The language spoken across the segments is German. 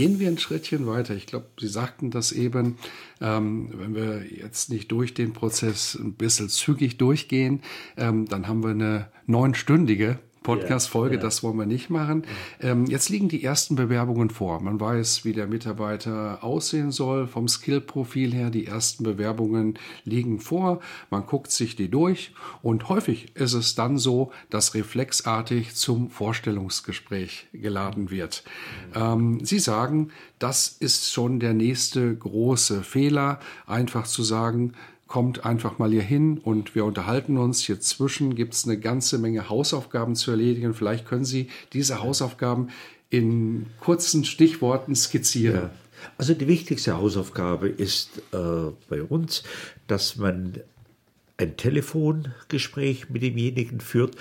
Gehen wir ein Schrittchen weiter. Ich glaube, Sie sagten das eben, ähm, wenn wir jetzt nicht durch den Prozess ein bisschen zügig durchgehen, ähm, dann haben wir eine neunstündige Podcast-Folge, ja, ja. das wollen wir nicht machen. Ähm, jetzt liegen die ersten Bewerbungen vor. Man weiß, wie der Mitarbeiter aussehen soll vom Skill-Profil her. Die ersten Bewerbungen liegen vor. Man guckt sich die durch und häufig ist es dann so, dass reflexartig zum Vorstellungsgespräch geladen wird. Ähm, Sie sagen, das ist schon der nächste große Fehler, einfach zu sagen, kommt einfach mal hier hin und wir unterhalten uns. Hier zwischen gibt es eine ganze Menge Hausaufgaben zu erledigen. Vielleicht können Sie diese Hausaufgaben in kurzen Stichworten skizzieren. Ja. Also die wichtigste Hausaufgabe ist äh, bei uns, dass man ein Telefongespräch mit demjenigen führt.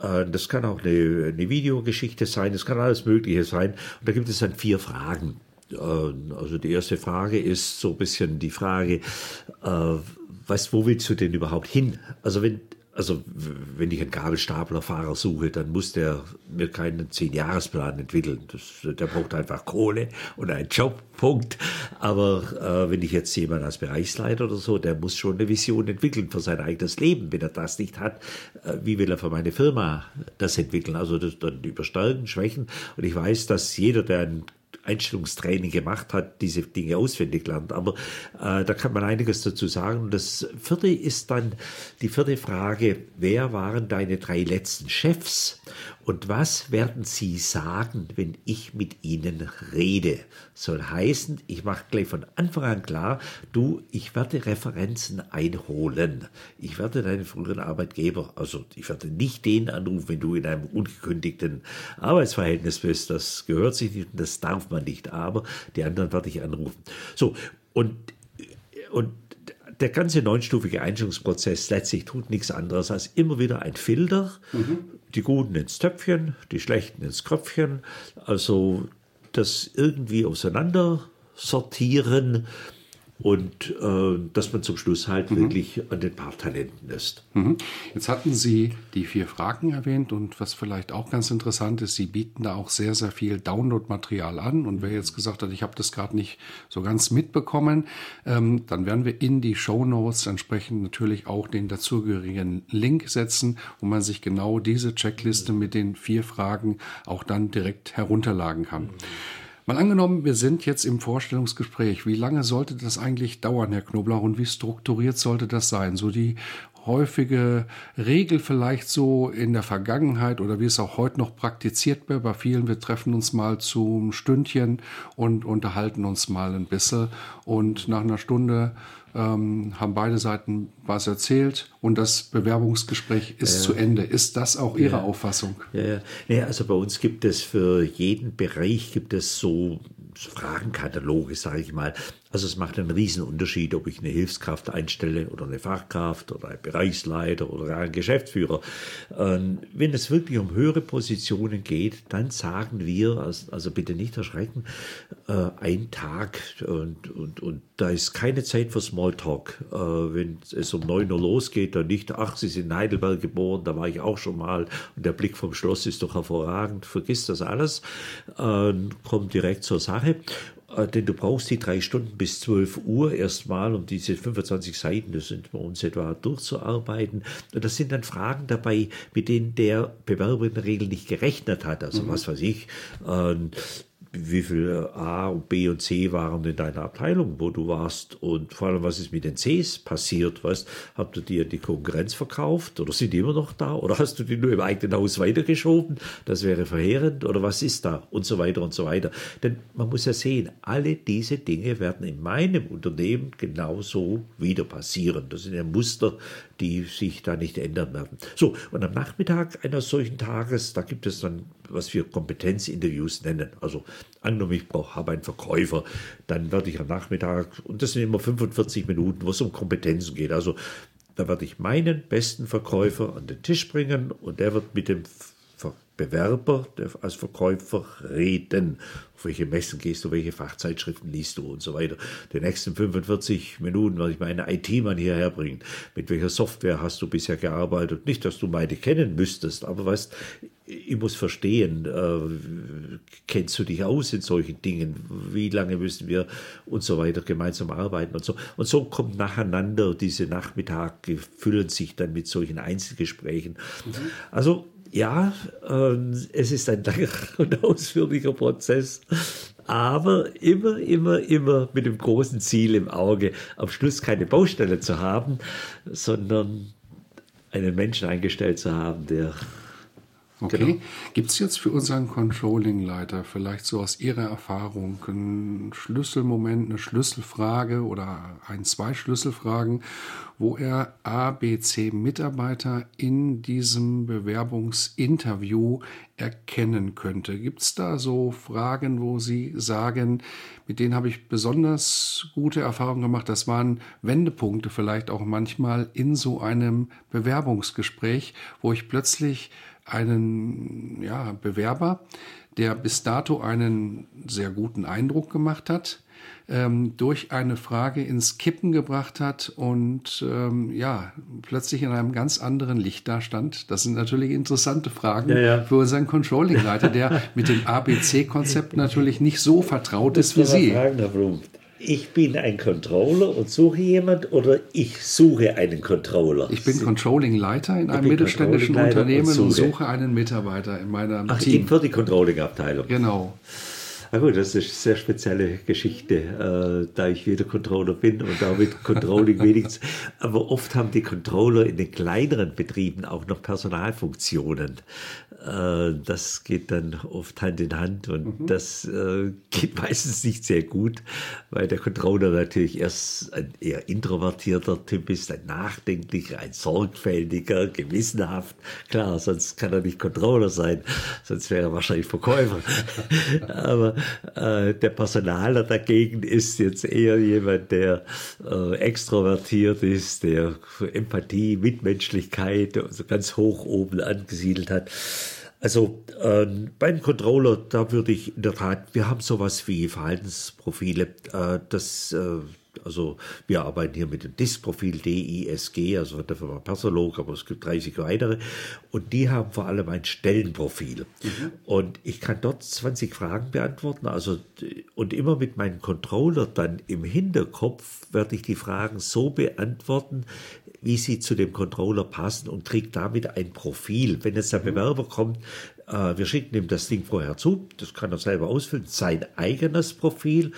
Äh, das kann auch eine, eine Videogeschichte sein, das kann alles Mögliche sein. Und da gibt es dann vier Fragen. Äh, also die erste Frage ist so ein bisschen die Frage, was, wo willst du denn überhaupt hin? Also wenn, also wenn ich einen Gabelstaplerfahrer suche, dann muss der mir keinen Zehn-Jahres-Plan entwickeln. Das, der braucht einfach Kohle und einen Job, Punkt. Aber äh, wenn ich jetzt jemanden als Bereichsleiter oder so, der muss schon eine Vision entwickeln für sein eigenes Leben. Wenn er das nicht hat, äh, wie will er für meine Firma das entwickeln? Also das, dann über Stärken, Schwächen. Und ich weiß, dass jeder, der einen Einstellungstraining gemacht hat, diese Dinge auswendig lernt. Aber äh, da kann man einiges dazu sagen. Und das vierte ist dann die vierte Frage, wer waren deine drei letzten Chefs und was werden sie sagen, wenn ich mit ihnen rede? Soll heißen, ich mache gleich von Anfang an klar, du, ich werde Referenzen einholen. Ich werde deinen früheren Arbeitgeber, also ich werde nicht den anrufen, wenn du in einem ungekündigten Arbeitsverhältnis bist. Das gehört sich nicht und das darf man nicht, aber die anderen werde ich anrufen. So, und, und der ganze neunstufige Einstellungsprozess letztlich tut nichts anderes als immer wieder ein Filter, mhm. die Guten ins Töpfchen, die Schlechten ins Kröpfchen, also das irgendwie auseinander sortieren und äh, dass man zum Schluss halt mhm. wirklich an den Paartalenten ist. Mhm. Jetzt hatten Sie die vier Fragen erwähnt und was vielleicht auch ganz interessant ist, Sie bieten da auch sehr, sehr viel Download-Material an und wer jetzt gesagt hat, ich habe das gerade nicht so ganz mitbekommen, ähm, dann werden wir in die Show Notes entsprechend natürlich auch den dazugehörigen Link setzen, wo man sich genau diese Checkliste mit den vier Fragen auch dann direkt herunterladen kann. Mhm. Mal angenommen, wir sind jetzt im Vorstellungsgespräch. Wie lange sollte das eigentlich dauern, Herr Knoblauch, und wie strukturiert sollte das sein? So die häufige Regel vielleicht so in der Vergangenheit oder wie es auch heute noch praktiziert wird bei vielen. Wir treffen uns mal zum Stündchen und unterhalten uns mal ein bisschen und nach einer Stunde ähm, haben beide Seiten was erzählt und das Bewerbungsgespräch ist ja. zu Ende. Ist das auch Ihre ja. Auffassung? Ja, ja. also bei uns gibt es für jeden Bereich gibt es so Fragenkataloge, sage ich mal. Also es macht einen riesen Unterschied, ob ich eine Hilfskraft einstelle oder eine Fachkraft oder einen Bereichsleiter oder einen Geschäftsführer. Ähm, wenn es wirklich um höhere Positionen geht, dann sagen wir, also bitte nicht erschrecken, äh, ein Tag und, und, und da ist keine Zeit für Smalltalk. Äh, wenn es um 9 Uhr losgeht, dann nicht, ach, Sie sind in Heidelberg geboren, da war ich auch schon mal und der Blick vom Schloss ist doch hervorragend, vergiss das alles, äh, kommt direkt zur Sache. Äh, denn du brauchst die drei Stunden bis 12 Uhr erstmal, um diese 25 Seiten, das sind bei uns etwa, durchzuarbeiten. Und das sind dann Fragen dabei, mit denen der Bewerber in der Regel nicht gerechnet hat. Also mhm. was weiß ich, äh, wie viel A und B und C waren in deiner Abteilung, wo du warst und vor allem, was ist mit den Cs passiert, weißt, habt ihr dir die Konkurrenz verkauft oder sind die immer noch da oder hast du die nur im eigenen Haus weitergeschoben, das wäre verheerend oder was ist da und so weiter und so weiter. Denn man muss ja sehen, alle diese Dinge werden in meinem Unternehmen genauso wieder passieren. Das sind ja Muster, die sich da nicht ändern werden. So, und am Nachmittag eines solchen Tages, da gibt es dann, was wir Kompetenzinterviews nennen. Also angenommen, ich habe einen Verkäufer, dann werde ich am Nachmittag, und das sind immer 45 Minuten, wo es um Kompetenzen geht. Also da werde ich meinen besten Verkäufer an den Tisch bringen und der wird mit dem Bewerber als Verkäufer reden. Auf welche Messen gehst du, welche Fachzeitschriften liest du und so weiter. Die nächsten 45 Minuten werde ich meinen IT-Mann hierher bringen. Mit welcher Software hast du bisher gearbeitet? Nicht, dass du meine kennen müsstest, aber weißt, ich muss verstehen, äh, kennst du dich aus in solchen Dingen? Wie lange müssen wir und so weiter gemeinsam arbeiten und so. Und so kommt nacheinander diese Nachmittage, füllen sich dann mit solchen Einzelgesprächen. Mhm. Also ja, äh, es ist ein langer und ausführlicher Prozess, aber immer, immer, immer mit dem großen Ziel im Auge, am Schluss keine Baustelle zu haben, sondern einen Menschen eingestellt zu haben, der Okay. Genau. Gibt es jetzt für unseren Controlling-Leiter vielleicht so aus Ihrer Erfahrung einen Schlüsselmoment, eine Schlüsselfrage oder ein, zwei Schlüsselfragen, wo er A, B, C Mitarbeiter in diesem Bewerbungsinterview erkennen könnte? Gibt es da so Fragen, wo Sie sagen, mit denen habe ich besonders gute Erfahrungen gemacht? Das waren Wendepunkte vielleicht auch manchmal in so einem Bewerbungsgespräch, wo ich plötzlich einen ja, Bewerber, der bis dato einen sehr guten Eindruck gemacht hat, ähm, durch eine Frage ins Kippen gebracht hat und ähm, ja, plötzlich in einem ganz anderen Licht dastand. Das sind natürlich interessante Fragen ja, ja. für unseren Controlling-Leiter, der mit dem ABC-Konzept natürlich nicht so vertraut ist wie Sie. Fragen, Herr Blum ich bin ein Controller und suche jemand oder ich suche einen Controller? Ich bin Controlling-Leiter in einem mittelständischen Unternehmen und suche. und suche. einen Mitarbeiter in meinem Ach, Team. für die Controlling-Abteilung. Genau. Na gut, das ist eine sehr spezielle Geschichte, äh, da ich wieder Controller bin und damit Controlling wenigstens. Aber oft haben die Controller in den kleineren Betrieben auch noch Personalfunktionen. Äh, das geht dann oft Hand in Hand und mhm. das äh, geht meistens nicht sehr gut, weil der Controller natürlich erst ein eher introvertierter Typ ist, ein nachdenklicher, ein sorgfältiger, gewissenhaft. Klar, sonst kann er nicht Controller sein, sonst wäre er wahrscheinlich Verkäufer. Aber äh, der Personaler dagegen ist jetzt eher jemand, der äh, extrovertiert ist, der Empathie, Mitmenschlichkeit also ganz hoch oben angesiedelt hat. Also äh, beim Controller, da würde ich in der Tat, wir haben sowas wie Verhaltensprofile, äh, das äh, also wir arbeiten hier mit dem DISC-Profil DISG, also von der Firma Persolog, aber es gibt 30 weitere. Und die haben vor allem ein Stellenprofil. Mhm. Und ich kann dort 20 Fragen beantworten. Also, und immer mit meinem Controller dann im Hinterkopf werde ich die Fragen so beantworten, wie sie zu dem Controller passen und kriege damit ein Profil. Wenn jetzt der mhm. Bewerber kommt, äh, wir schicken ihm das Ding vorher zu, das kann er selber ausfüllen, sein eigenes Profil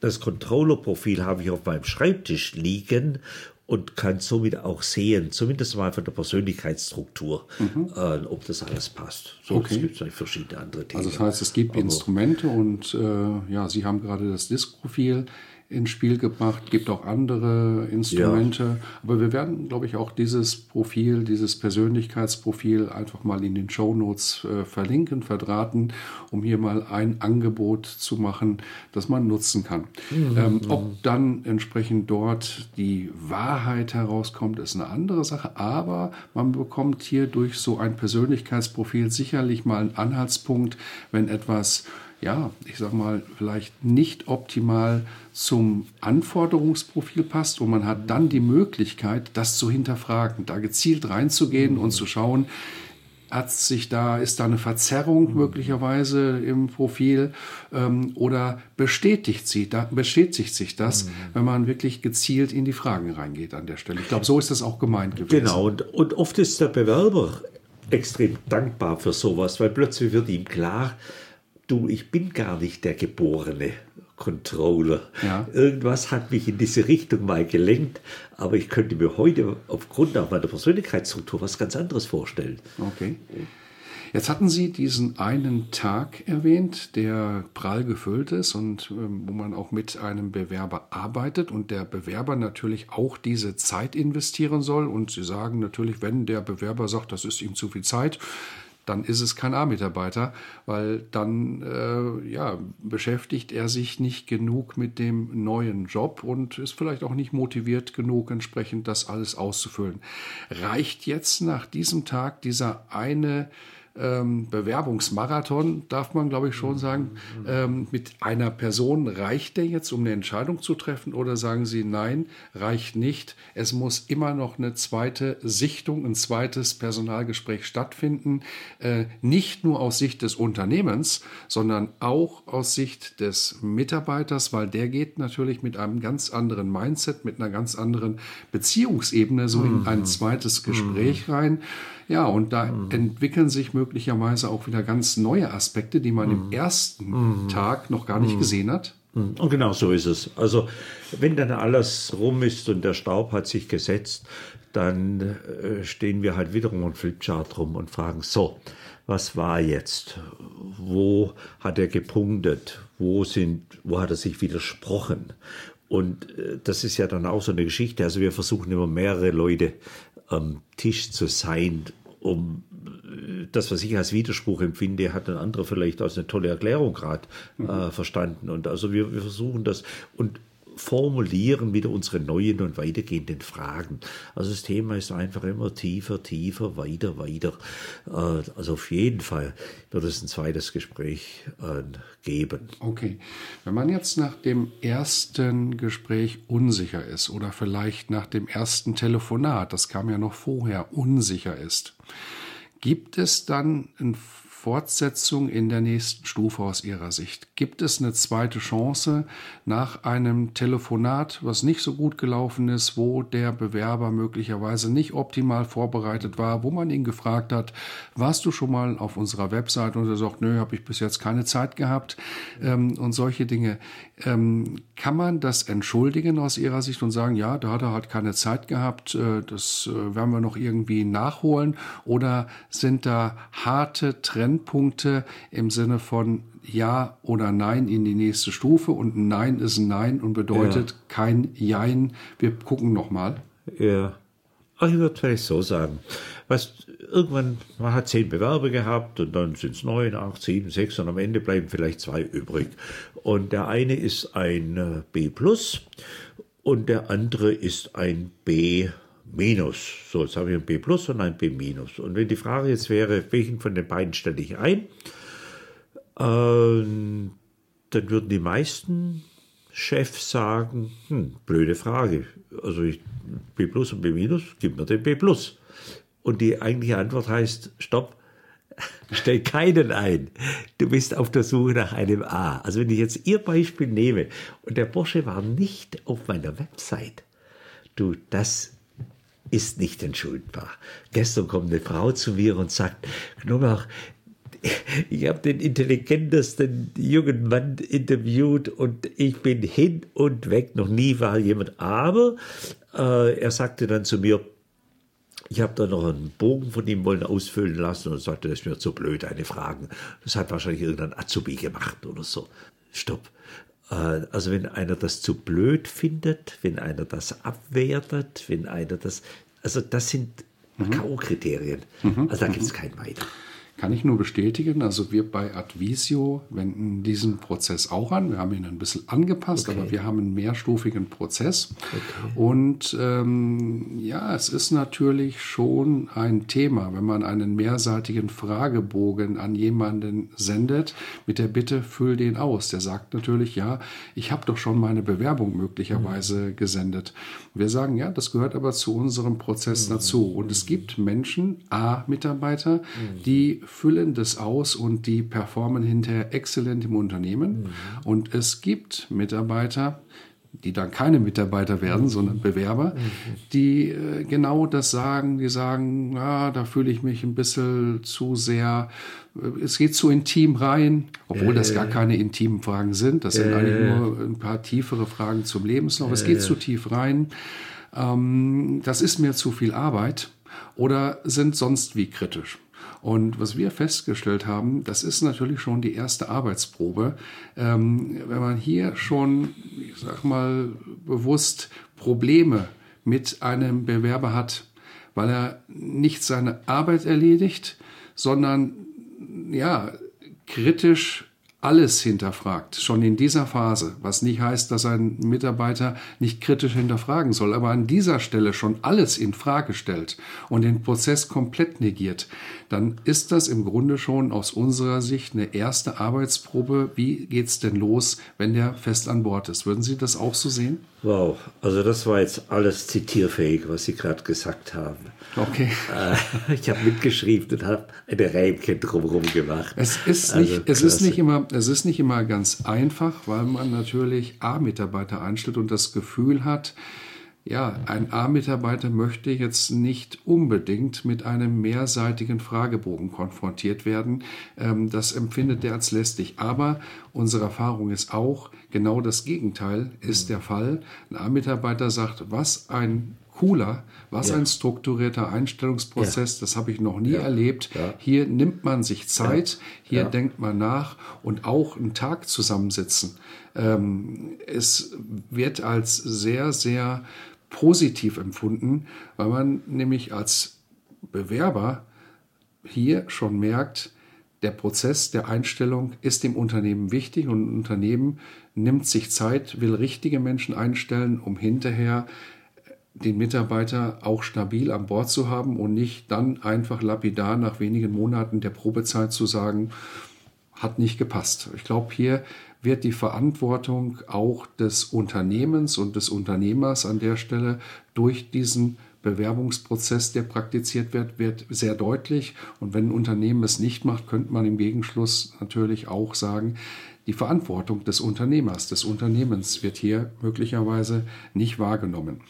das Controller-Profil habe ich auf meinem Schreibtisch liegen und kann somit auch sehen, zumindest mal von der Persönlichkeitsstruktur, mhm. äh, ob das alles passt. So okay. gibt es verschiedene andere Dinge. Also das heißt, es gibt Aber Instrumente und äh, ja, Sie haben gerade das Disk-Profil ins Spiel gebracht, gibt auch andere Instrumente. Ja. Aber wir werden, glaube ich, auch dieses Profil, dieses Persönlichkeitsprofil einfach mal in den Show Notes äh, verlinken, verdrahten, um hier mal ein Angebot zu machen, das man nutzen kann. Mhm. Ähm, ob dann entsprechend dort die Wahrheit herauskommt, ist eine andere Sache. Aber man bekommt hier durch so ein Persönlichkeitsprofil sicherlich mal einen Anhaltspunkt, wenn etwas ja, ich sag mal, vielleicht nicht optimal zum Anforderungsprofil passt und man hat dann die Möglichkeit, das zu hinterfragen, da gezielt reinzugehen und zu schauen, hat sich da, ist da eine Verzerrung möglicherweise im Profil ähm, oder bestätigt, sie, da, bestätigt sich das, mhm. wenn man wirklich gezielt in die Fragen reingeht an der Stelle. Ich glaube, so ist das auch gemeint gewesen. Genau, und, und oft ist der Bewerber extrem dankbar für sowas, weil plötzlich wird ihm klar, du, ich bin gar nicht der geborene Controller. Ja. Irgendwas hat mich in diese Richtung mal gelenkt, aber ich könnte mir heute aufgrund auch meiner Persönlichkeitsstruktur was ganz anderes vorstellen. Okay. Jetzt hatten Sie diesen einen Tag erwähnt, der prall gefüllt ist und ähm, wo man auch mit einem Bewerber arbeitet und der Bewerber natürlich auch diese Zeit investieren soll. Und Sie sagen natürlich, wenn der Bewerber sagt, das ist ihm zu viel Zeit, dann ist es kein A-Mitarbeiter, weil dann äh, ja, beschäftigt er sich nicht genug mit dem neuen Job und ist vielleicht auch nicht motiviert genug, entsprechend das alles auszufüllen. Reicht jetzt nach diesem Tag dieser eine ähm, Bewerbungsmarathon, darf man glaube ich schon sagen, ähm, mit einer Person reicht der jetzt, um eine Entscheidung zu treffen? Oder sagen Sie, nein, reicht nicht. Es muss immer noch eine zweite Sichtung, ein zweites Personalgespräch stattfinden. Äh, nicht nur aus Sicht des Unternehmens, sondern auch aus Sicht des Mitarbeiters, weil der geht natürlich mit einem ganz anderen Mindset, mit einer ganz anderen Beziehungsebene so in ein zweites Gespräch rein. Ja, und da entwickeln sich möglicherweise auch wieder ganz neue Aspekte, die man im ersten Tag noch gar nicht gesehen hat. Und genau so ist es. Also wenn dann alles rum ist und der Staub hat sich gesetzt, dann äh, stehen wir halt wiederum ein Flipchart rum und fragen, so, was war jetzt? Wo hat er gepunktet? Wo, sind, wo hat er sich widersprochen? Und äh, das ist ja dann auch so eine Geschichte. Also wir versuchen immer mehrere Leute am Tisch zu sein, um äh, das, was ich als Widerspruch empfinde, hat ein anderer vielleicht als eine tolle Erklärung gerade äh, verstanden. Und also wir, wir versuchen das und formulieren wieder unsere neuen und weitergehenden Fragen. Also das Thema ist einfach immer tiefer, tiefer, weiter, weiter. Äh, also auf jeden Fall wird es ein zweites Gespräch äh, geben. Okay. Wenn man jetzt nach dem ersten Gespräch unsicher ist oder vielleicht nach dem ersten Telefonat, das kam ja noch vorher, unsicher ist, gibt es dann eine Fortsetzung in der nächsten Stufe aus Ihrer Sicht? Gibt es eine zweite Chance nach einem Telefonat, was nicht so gut gelaufen ist, wo der Bewerber möglicherweise nicht optimal vorbereitet war, wo man ihn gefragt hat, warst du schon mal auf unserer Website und er sagt, nö, habe ich bis jetzt keine Zeit gehabt ähm, und solche Dinge. Ähm, kann man das entschuldigen aus Ihrer Sicht und sagen, ja, da hat er halt keine Zeit gehabt, äh, das äh, werden wir noch irgendwie nachholen? Oder sind da harte Trennpunkte im Sinne von Ja oder Nein in die nächste Stufe und ein Nein ist ein Nein und bedeutet Ja. kein Jein, wir gucken nochmal? Ja. Ach, ich würde vielleicht so sagen. Was, irgendwann, man hat zehn Bewerber gehabt und dann sind es neun, acht, sieben, sechs und am Ende bleiben vielleicht zwei übrig. Und der eine ist ein äh, B plus und der andere ist ein B minus. So, jetzt habe ich ein B plus und ein B minus. Und wenn die Frage jetzt wäre, welchen von den beiden stelle ich ein, ähm, dann würden die meisten Chefs sagen, hm, blöde Frage. Also ich, B plus und B minus, gib mir den B plus. Und die eigentliche Antwort heißt, stopp, stell keinen ein. Du bist auf der Suche nach einem A. Also wenn ich jetzt Ihr Beispiel nehme und der Bursche war nicht auf meiner Website, du, das ist nicht entschuldbar. Gestern kommt eine Frau zu mir und sagt, Knoblauch, ich habe den intelligentesten jungen Mann interviewt und ich bin hin und weg. Noch nie war jemand. Aber äh, er sagte dann zu mir, ich habe da noch einen Bogen von ihm wollen ausfüllen lassen und sagte, das ist mir zu blöd, eine Fragen. Das hat wahrscheinlich irgendein Azubi gemacht oder so. Stopp. Äh, Also wenn einer das zu blöd findet, wenn einer das abwertet, wenn einer das, also das sind K.O.-Kriterien. Also da gibt es kein Weiter. Kann ich nur bestätigen. Also wir bei Advisio wenden diesen Prozess auch an. Wir haben ihn ein bisschen angepasst, Okay. aber wir haben einen mehrstufigen Prozess. Und ähm, ja, es ist natürlich schon ein Thema, wenn man einen mehrseitigen Fragebogen an jemanden sendet mit der Bitte, füll den aus. Der sagt natürlich, ja, ich habe doch schon meine Bewerbung möglicherweise gesendet. Wir sagen, ja, das gehört aber zu unserem Prozess dazu. Und es gibt Menschen, A-Mitarbeiter, die füllen das aus und die performen hinterher exzellent im Unternehmen. Und es gibt Mitarbeiter, die dann keine Mitarbeiter werden, sondern Bewerber, die äh, genau das sagen, die sagen, ja, da fühle ich mich ein bisschen zu sehr, äh, es geht zu intim rein, obwohl das gar keine intimen Fragen sind, das sind eigentlich nur ein paar tiefere Fragen zum Lebenslauf, es geht zu tief rein, ähm, das ist mir zu viel Arbeit oder sind sonst wie kritisch. Und was wir festgestellt haben, das ist natürlich schon die erste Arbeitsprobe. Ähm, wenn man hier schon, ich sag mal, bewusst Probleme mit einem Bewerber hat, weil er nicht seine Arbeit erledigt, sondern ja, kritisch alles hinterfragt, schon in dieser Phase, was nicht heißt, dass ein Mitarbeiter nicht kritisch hinterfragen soll, aber an dieser Stelle schon alles in Frage stellt und den Prozess komplett negiert, dann ist das im Grunde schon aus unserer Sicht eine erste Arbeitsprobe. Wie geht's denn los, wenn der fest an Bord ist? Würden Sie das auch so sehen? Wow, also das war jetzt alles zitierfähig, was Sie gerade gesagt haben. Okay. Äh, ich habe mitgeschrieben und habe eine Reimchen drumherum gemacht. Es ist, nicht, also, es, ist nicht immer, es ist nicht immer ganz einfach, weil man natürlich A-Mitarbeiter einstellt und das Gefühl hat, ja, ein A-Mitarbeiter möchte jetzt nicht unbedingt mit einem mehrseitigen Fragebogen konfrontiert werden. Ähm, das empfindet er als lästig. Aber unsere Erfahrung ist auch, genau das Gegenteil ist der Fall. Ein A-Mitarbeiter sagt, was ein cooler, was ja. ein strukturierter Einstellungsprozess, ja. das habe ich noch nie ja. erlebt. Hier nimmt man sich Zeit, hier denkt man nach und auch einen Tag zusammensitzen. Ähm, es wird als sehr, sehr positiv empfunden, weil man nämlich als Bewerber hier schon merkt, der Prozess der Einstellung ist dem Unternehmen wichtig und ein Unternehmen nimmt sich Zeit, will richtige Menschen einstellen, um hinterher den Mitarbeiter auch stabil an Bord zu haben und nicht dann einfach lapidar nach wenigen Monaten der Probezeit zu sagen, hat nicht gepasst. Ich glaube, hier wird die Verantwortung auch des Unternehmens und des Unternehmers an der Stelle durch diesen Bewerbungsprozess, der praktiziert wird, wird sehr deutlich. Und wenn ein Unternehmen es nicht macht, könnte man im Gegenschluss natürlich auch sagen, die Verantwortung des Unternehmers, des Unternehmens wird hier möglicherweise nicht wahrgenommen.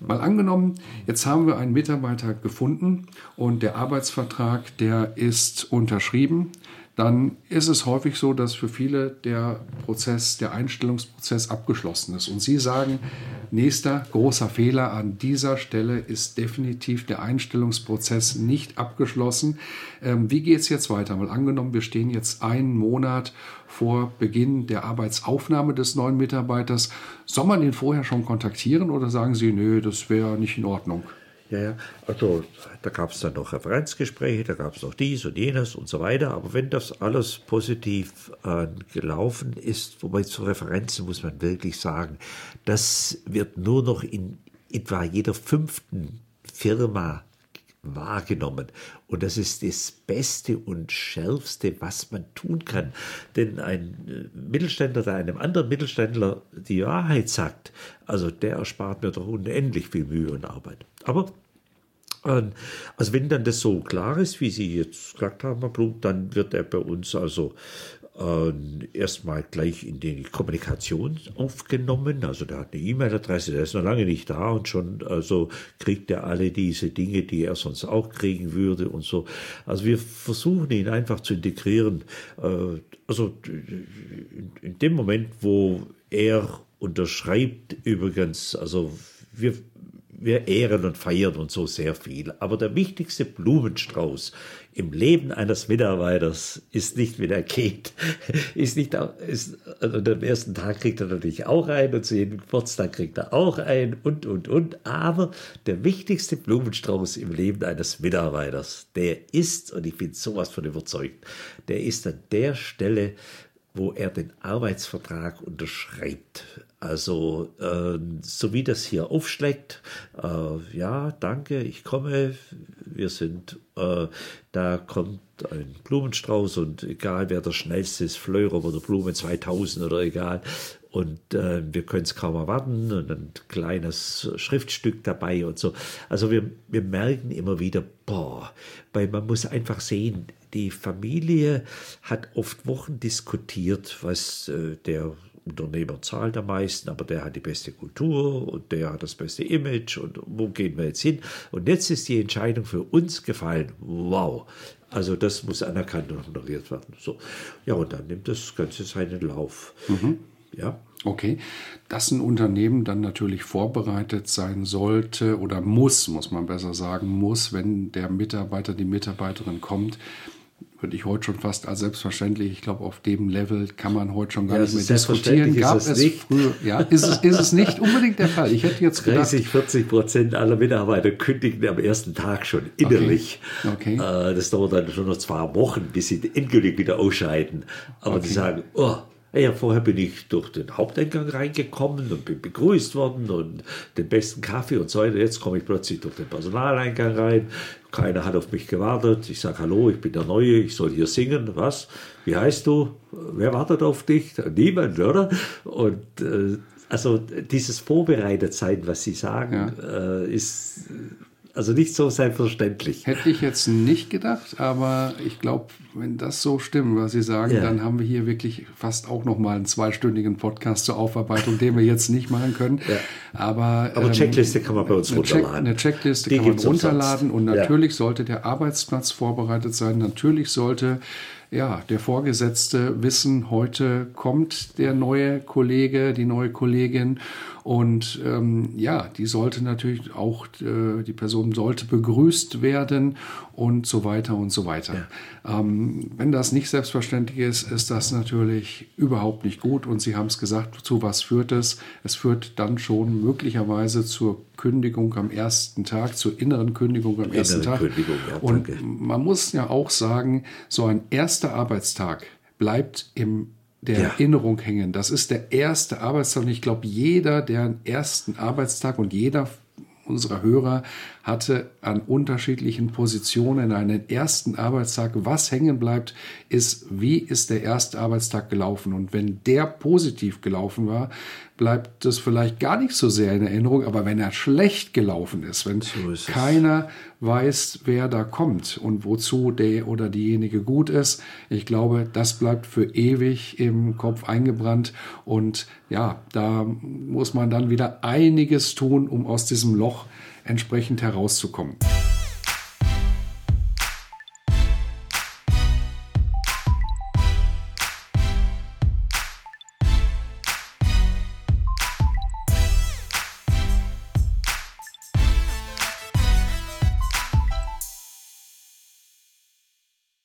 Mal angenommen, jetzt haben wir einen Mitarbeiter gefunden und der Arbeitsvertrag, der ist unterschrieben dann ist es häufig so, dass für viele der Prozess, der Einstellungsprozess abgeschlossen ist. Und Sie sagen, nächster großer Fehler an dieser Stelle ist definitiv der Einstellungsprozess nicht abgeschlossen. Ähm, wie geht es jetzt weiter? Mal angenommen, wir stehen jetzt einen Monat vor Beginn der Arbeitsaufnahme des neuen Mitarbeiters. Soll man ihn vorher schon kontaktieren oder sagen Sie, nö, das wäre nicht in Ordnung? Ja, ja. Also da gab es dann noch Referenzgespräche, da gab es noch dies und jenes und so weiter. Aber wenn das alles positiv äh, gelaufen ist, wobei zu Referenzen muss man wirklich sagen, das wird nur noch in etwa jeder fünften Firma wahrgenommen. Und das ist das Beste und Schärfste, was man tun kann. Denn ein äh, Mittelständler, der einem anderen Mittelständler die Wahrheit sagt, also der erspart mir doch unendlich viel Mühe und Arbeit. Aber ähm, also wenn dann das so klar ist, wie Sie jetzt gesagt haben, Herr Blum, dann wird er bei uns also äh, erstmal gleich in die Kommunikation aufgenommen. Also der hat eine E-Mail-Adresse, der ist noch lange nicht da und schon also kriegt er alle diese Dinge, die er sonst auch kriegen würde und so. Also wir versuchen ihn einfach zu integrieren. Äh, also in dem Moment, wo er unterschreibt übrigens, also wir wir ehren und feiern und so sehr viel. Aber der wichtigste Blumenstrauß im Leben eines Mitarbeiters ist nicht, wenn er geht, ist nicht, ist, also am ersten Tag kriegt er natürlich auch ein und zu jedem Geburtstag kriegt er auch ein und, und, und. Aber der wichtigste Blumenstrauß im Leben eines Mitarbeiters, der ist, und ich bin sowas von überzeugt, der ist an der Stelle, wo er den Arbeitsvertrag unterschreibt. Also, äh, so wie das hier aufschlägt, äh, ja, danke, ich komme, wir sind, äh, da kommt ein Blumenstrauß und egal wer der schnellste ist, Fleurer oder Blumen 2000 oder egal. Und äh, wir können es kaum erwarten und ein kleines Schriftstück dabei und so. Also wir, wir merken immer wieder, boah, weil man muss einfach sehen, die Familie hat oft Wochen diskutiert, was äh, der Unternehmer zahlt am meisten, aber der hat die beste Kultur und der hat das beste Image und wo gehen wir jetzt hin? Und jetzt ist die Entscheidung für uns gefallen. Wow. Also das muss anerkannt und honoriert werden. So. Ja, und dann nimmt das Ganze seinen Lauf. Mhm. Ja. Okay, dass ein Unternehmen dann natürlich vorbereitet sein sollte oder muss, muss man besser sagen, muss, wenn der Mitarbeiter, die Mitarbeiterin kommt, würde ich heute schon fast als selbstverständlich, ich glaube, auf dem Level kann man heute schon gar ja, nicht mehr diskutieren. Gab es, es nicht. früher, ja, ist es, ist es nicht unbedingt der Fall. Ich hätte jetzt gedacht, 30, 40 Prozent aller Mitarbeiter kündigen am ersten Tag schon innerlich. Okay. okay. Äh, das dauert dann schon noch zwei Wochen, bis sie endgültig wieder ausscheiden. Aber okay. die sagen, oh, ja, vorher bin ich durch den Haupteingang reingekommen und bin begrüßt worden und den besten Kaffee und so weiter. Jetzt komme ich plötzlich durch den Personaleingang rein. Keiner hat auf mich gewartet. Ich sage, hallo, ich bin der Neue, ich soll hier singen. Was? Wie heißt du? Wer wartet auf dich? Niemand, oder? Und äh, also dieses Vorbereitetsein, was Sie sagen, ja. äh, ist also nicht so selbstverständlich. Hätte ich jetzt nicht gedacht, aber ich glaube, wenn das so stimmt, was Sie sagen, ja. dann haben wir hier wirklich fast auch noch mal einen zweistündigen Podcast zur Aufarbeitung, den wir jetzt nicht machen können. Ja. Aber, aber ähm, Checkliste kann man bei uns eine runterladen. Check, eine Checkliste Die kann man runterladen und natürlich ja. sollte der Arbeitsplatz vorbereitet sein. Natürlich sollte ja, der Vorgesetzte wissen, heute kommt der neue Kollege, die neue Kollegin und ähm, ja, die sollte natürlich auch, äh, die Person sollte begrüßt werden und so weiter und so weiter. Ja. Ähm, wenn das nicht selbstverständlich ist, ist das natürlich überhaupt nicht gut und Sie haben es gesagt, zu was führt es? Es führt dann schon möglicherweise zur Kündigung am ersten Tag, zur inneren Kündigung am ersten Tag. Ja, und man muss ja auch sagen, so ein erster Arbeitstag bleibt im der ja. Erinnerung hängen. Das ist der erste Arbeitstag und ich glaube, jeder, der einen ersten Arbeitstag und jeder unserer Hörer hatte an unterschiedlichen Positionen einen ersten Arbeitstag. Was hängen bleibt, ist, wie ist der erste Arbeitstag gelaufen? Und wenn der positiv gelaufen war, bleibt das vielleicht gar nicht so sehr in Erinnerung. Aber wenn er schlecht gelaufen ist, wenn so ist keiner weiß, wer da kommt und wozu der oder diejenige gut ist, ich glaube, das bleibt für ewig im Kopf eingebrannt. Und ja, da muss man dann wieder einiges tun, um aus diesem Loch entsprechend herauszukommen.